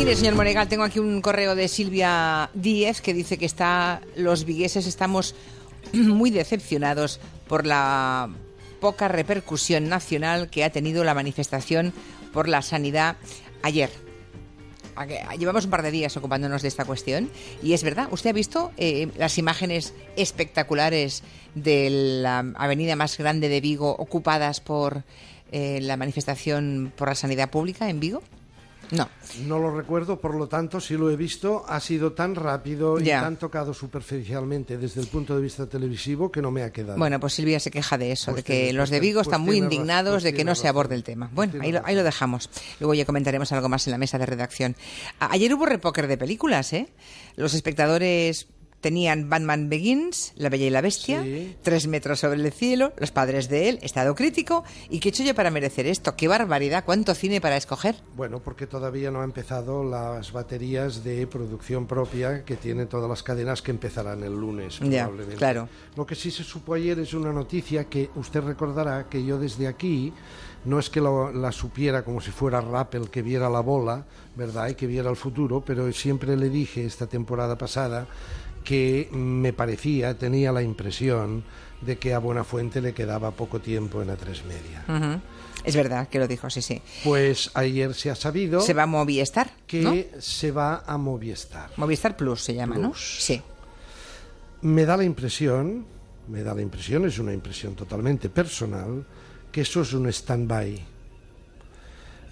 Mire, señor Monegal, tengo aquí un correo de Silvia Díez que dice que está los vigueses estamos muy decepcionados por la poca repercusión nacional que ha tenido la manifestación por la sanidad ayer. Llevamos un par de días ocupándonos de esta cuestión y es verdad, usted ha visto eh, las imágenes espectaculares de la avenida más grande de Vigo ocupadas por eh, la manifestación por la sanidad pública en Vigo. No. No lo recuerdo, por lo tanto, si lo he visto, ha sido tan rápido y tan tocado superficialmente desde el punto de vista televisivo que no me ha quedado. Bueno, pues Silvia se queja de eso, de pues que los de Vigo están muy indignados pues de que no se aborde el tema. Bueno, ahí lo, ahí lo, dejamos. Luego ya comentaremos algo más en la mesa de redacción. Ayer hubo repóquer de películas, ¿eh? Los espectadores tenían Batman Begins, La Bella y la Bestia, Tres metros sobre el cielo, Los padres de él, Estado crítico. ¿Y qué he hecho yo para merecer esto? ¡Qué barbaridad! ¿Cuánto cine para escoger? Bueno, porque todavía no ha empezado las baterías de producción propia que tienen todas las cadenas que empezarán el lunes, probablemente. claro. Lo que sí se supo ayer es una noticia que usted recordará que yo desde aquí no es que la supiera como si fuera Rappel que viera la bola, ¿verdad? Y que viera el futuro, pero siempre le dije esta temporada pasada que me parecía, tenía la impresión de que a Buenafuente le quedaba poco tiempo en la tres media. Es verdad que lo dijo, sí, sí. Pues ayer se ha sabido. Se va a Movistar. Que se va a Movistar. Movistar Plus se llama, ¿no? Sí. Me da la impresión, me da la impresión, es una impresión totalmente personal, que eso es un stand-by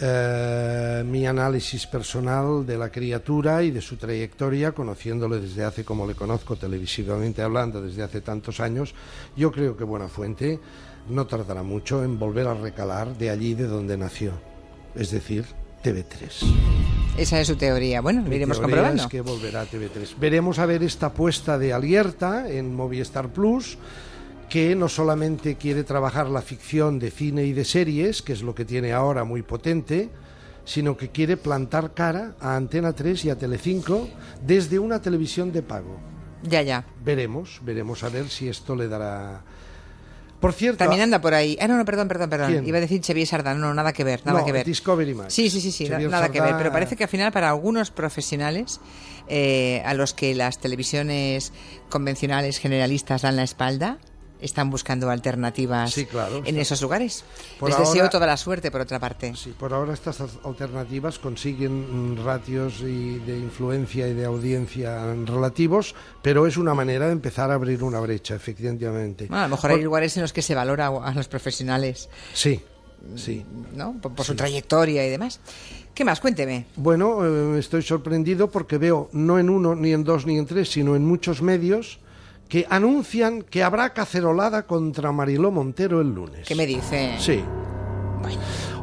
eh, mi análisis personal de la criatura y de su trayectoria, conociéndole desde hace, como le conozco televisivamente hablando, desde hace tantos años, yo creo que Buenafuente no tardará mucho en volver a recalar de allí de donde nació, es decir, TV3. Esa es su teoría. Bueno, lo iremos comprobando. Es que volverá a TV3. Veremos a ver esta apuesta de Alierta en Movistar Plus que no solamente quiere trabajar la ficción de cine y de series, que es lo que tiene ahora muy potente, sino que quiere plantar cara a Antena 3 y a Telecinco desde una televisión de pago. Ya, ya. Veremos, veremos a ver si esto le dará... Por cierto... También anda por ahí. Ah, no, no, perdón, perdón, perdón. Iba a decir Xavier Sardán. No, nada que ver, nada que ver. Discovery Max. Sí, sí, sí, sí nada que ver. Pero parece que al final para algunos profesionales eh, a los que las televisiones convencionales generalistas dan la espalda, están buscando alternativas en esos lugares. Les deseo toda la suerte, por otra parte. Sí, por ahora estas alternativas consiguen ratios y de influencia y de audiencia relativos, pero es una manera de empezar a abrir una brecha, efectivamente. a lo mejor hay lugares en los que se valora a los profesionales. Sí, sí. ¿No? Por, su trayectoria y demás. ¿Qué más? Cuénteme. Bueno, eh, estoy sorprendido porque veo no en uno, ni en dos, ni en tres, sino en muchos medios que anuncian que habrá cacerolada contra Mariló Montero el lunes. ¿Qué me dice? Sí.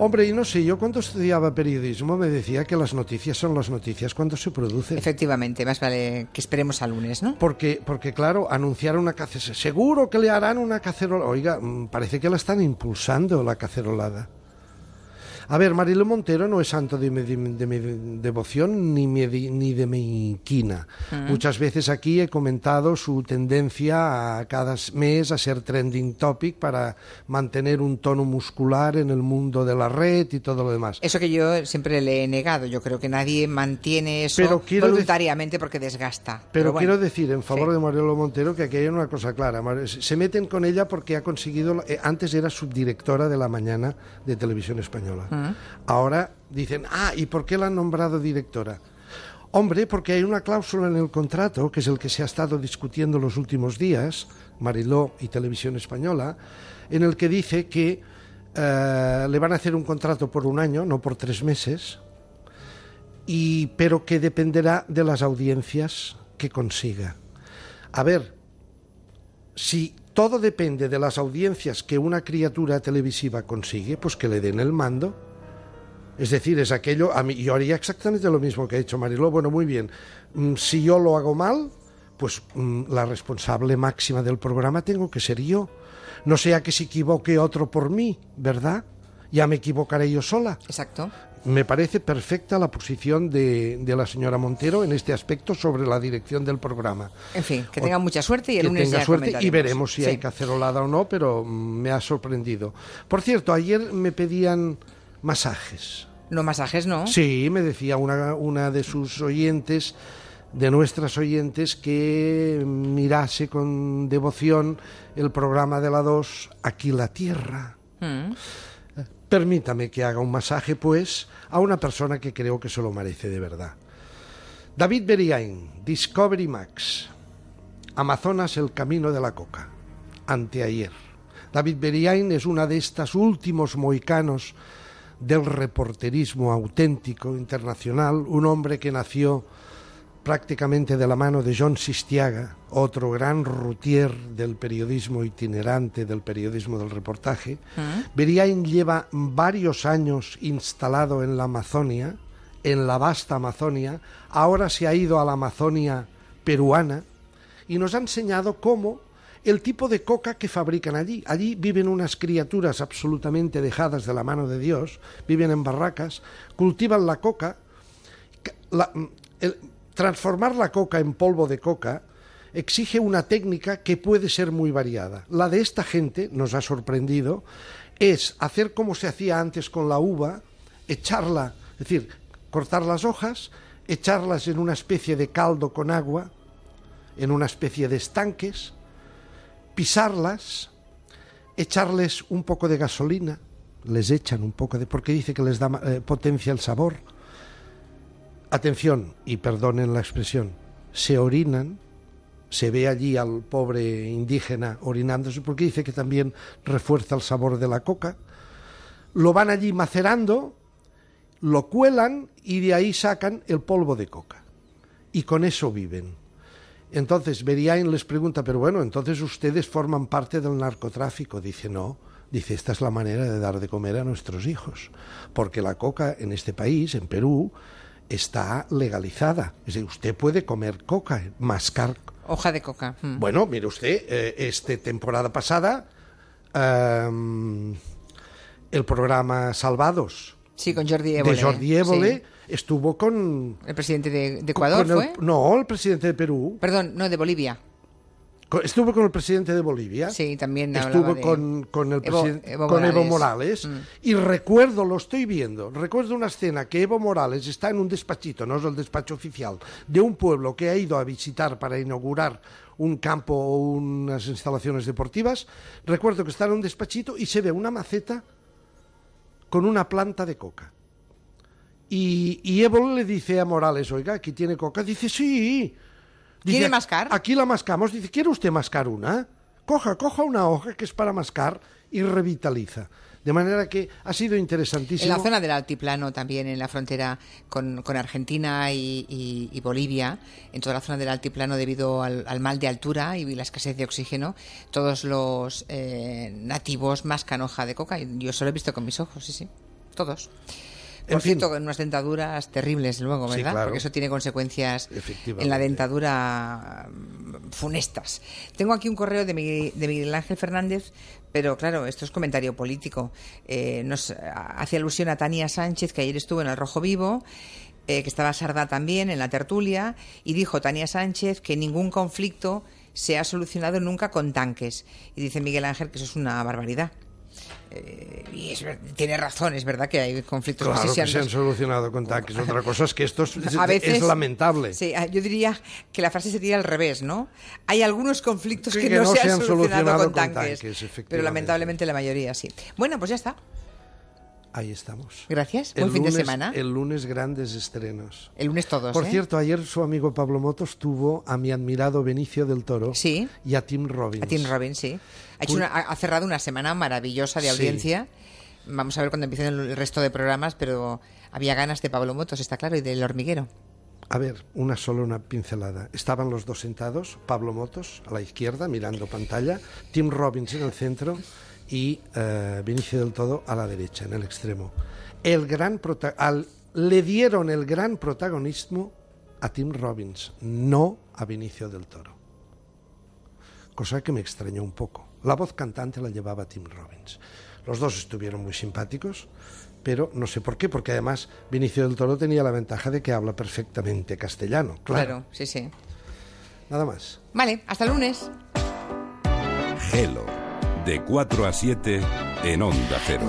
Hombre, y no sé, yo cuando estudiaba periodismo me decía que las noticias son las noticias cuando se producen. Efectivamente, más vale que esperemos al lunes, ¿no? Porque, porque claro, anunciar una cacerolada, seguro que le harán una cacerolada. Oiga, mm, parece que la están impulsando la cacerolada. A ver, Marilo Montero no es santo de mi, devoción ni, ni de mi inquina. Muchas veces aquí he comentado su tendencia a cada mes a ser trending topic para mantener un tono muscular en el mundo de la red y todo lo demás. Eso que yo siempre le he negado. Yo creo que nadie mantiene eso voluntariamente porque desgasta. Pero, quiero decir en favor de Marilo Montero que aquí hay una cosa clara. Se meten con ella porque ha conseguido. Eh, antes era subdirectora de la mañana de Televisión Española. Ahora dicen, ah, ¿y por qué la han nombrado directora? Hombre, porque hay una cláusula en el contrato, que es el que se ha estado discutiendo los últimos días, Mariló y Televisión Española, en el que dice que eh, le van a hacer un contrato por un año, no por tres meses, y, pero que dependerá de las audiencias que consiga. A ver, si todo depende de las audiencias que una criatura televisiva consigue, pues que le den el mando es decir, es aquello, a mí, yo haría exactamente lo mismo que ha hecho Mariló. Bueno, muy bien, mm, si yo lo hago mal, pues mm, la responsable máxima del programa tengo que ser yo. No sea que se equivoque otro por mí, ¿verdad? Ya me equivocaré yo sola. Exacto. Me parece perfecta la posición de, la señora Montero en este aspecto sobre la dirección del programa. En fin, que tenga mucha suerte y el que tenga suerte y veremos si hay cacerolada o no, pero mm, me ha sorprendido. Por cierto, ayer me pedían masajes No masajes, ¿no? Sí, me decía una, una de sus oyentes, de nuestras oyentes, que mirase con devoción el programa de la 2, Aquí la Tierra. Mm. Permítame que haga un masaje, pues, a una persona que creo que se lo merece de verdad. David Beriain, Discovery Max. Amazonas, el camino de la coca. Anteayer. David Beriain es una de estas últimos moicanos del reporterismo auténtico internacional, un hombre que nació prácticamente de la mano de John Sistiaga, otro gran routier del periodismo itinerante, del periodismo del reportaje. Beriain lleva varios años instalado en la Amazonia, en la vasta Amazonia, ahora se ha ido a la Amazonia peruana y nos ha enseñado cómo el tipo de coca que fabrican allí. Allí viven unas criaturas absolutamente dejadas de la mano de Dios, viven en barracas, cultivan la coca. transformar la coca en polvo de coca exige una técnica que puede ser muy variada. La de esta gente, nos ha sorprendido, es hacer como se hacía antes con la uva, echarla, es decir, cortar las hojas, echarlas en una especie de caldo con agua, en una especie de estanques, pisarlas, echarles un poco de gasolina, les echan un poco de... porque dice que les da eh, potencia el sabor. Atención, y perdonen la expresión, se orinan, se ve allí al pobre indígena orinándose porque dice que también refuerza el sabor de la coca. Lo van allí macerando, lo cuelan y de ahí sacan el polvo de coca. Y con eso viven. Entonces Beriain les pregunta, pero bueno, entonces ustedes forman parte del narcotráfico. Dice, no, dice, esta es la manera de dar de comer a nuestros hijos, porque la coca en este país, en Perú, está legalizada. Es decir, usted puede comer coca, mascar. Hoja de coca. Mm. Bueno, mire usted, eh, esta temporada pasada, em, el programa Salvados. Sí, con Jordi Évole. De Jordi Évole estuvo con... ¿El presidente de, Ecuador fue? no, el presidente de Perú. Perdón, no, de Bolivia. Estuvo con el presidente de Bolivia. Sí, también Estuvo con, con, el Evo, Evo con Morales. Evo Morales. Mm. Y recuerdo, lo estoy viendo, recuerdo una escena que Evo Morales está en un despachito, no es el despacho oficial, de un pueblo que ha ido a visitar para inaugurar un campo o unas instalaciones deportivas. Recuerdo que está en un despachito y se ve una maceta con una planta de coca. Y, y Evo le dice a Morales, oiga, aquí tiene coca. Dice, sí. ¿Quiere mascar? Aquí la mascamos. Dice, ¿quiere usted mascar una? Coja, coja una hoja que es para mascar y revitaliza. De manera que ha sido interesantísimo. En la zona del altiplano también, en la frontera con, Argentina y, Bolivia, en toda la zona del altiplano debido al, mal de altura y la escasez de oxígeno, todos los eh, nativos mascan hoja de coca. Yo solo he visto con mis ojos, sí, sí. Todos. Por cierto, con unas dentaduras terribles luego, ¿verdad? Porque eso tiene consecuencias en la dentadura mm, funestas. Tengo aquí un correo de Miguel, Ángel Fernández, pero claro, esto es comentario político. Eh, nos hace alusión a Tania Sánchez, que ayer estuvo en El Rojo Vivo. Eh, que estaba Sarda también en la tertulia, y dijo Tania Sánchez que ningún conflicto se ha solucionado nunca con tanques. Y dice Miguel Ángel que eso es una barbaridad. Eh, y tiene razón, es verdad que hay conflictos claro que se han, solucionado con tanques. Otra cosa es que esto es, lamentable. Sí, ah, yo diría que la frase sería al revés, ¿no? Hay algunos conflictos que, no, se, han, solucionado, con, tanques, pero lamentablemente la mayoría sí. Bueno, pues ya está. Ahí estamos. Gracias. Buen fin de semana. El lunes grandes estrenos. El lunes todos. Por ¿eh? cierto, ayer su amigo Pablo Motos tuvo a mi admirado Benicio del Toro sí. y a Tim Robbins. A Tim Robbins, sí. Ha, cerrado una semana maravillosa de audiencia. Vamos a ver cuando empiecen el resto de programas, pero había ganas de Pablo Motos, está claro, y del hormiguero. A ver, una sola una pincelada. Estaban los dos sentados, Pablo Motos a la izquierda, mirando pantalla, Tim Robbins en el centro y uh, Vinicio del Todo a la derecha, en el extremo. El gran al, le dieron el gran protagonismo a Tim Robbins, no a Vinicio del Toro. Cosa que me extrañó un poco. La voz cantante la llevaba Tim Robbins. Los dos estuvieron muy simpáticos, pero no sé por qué, porque además Vinicio del Toro tenía la ventaja de que habla perfectamente castellano. Claro, claro sí, sí. Nada más. Vale, hasta el lunes. Hello de 4 a 7 en Onda Cero.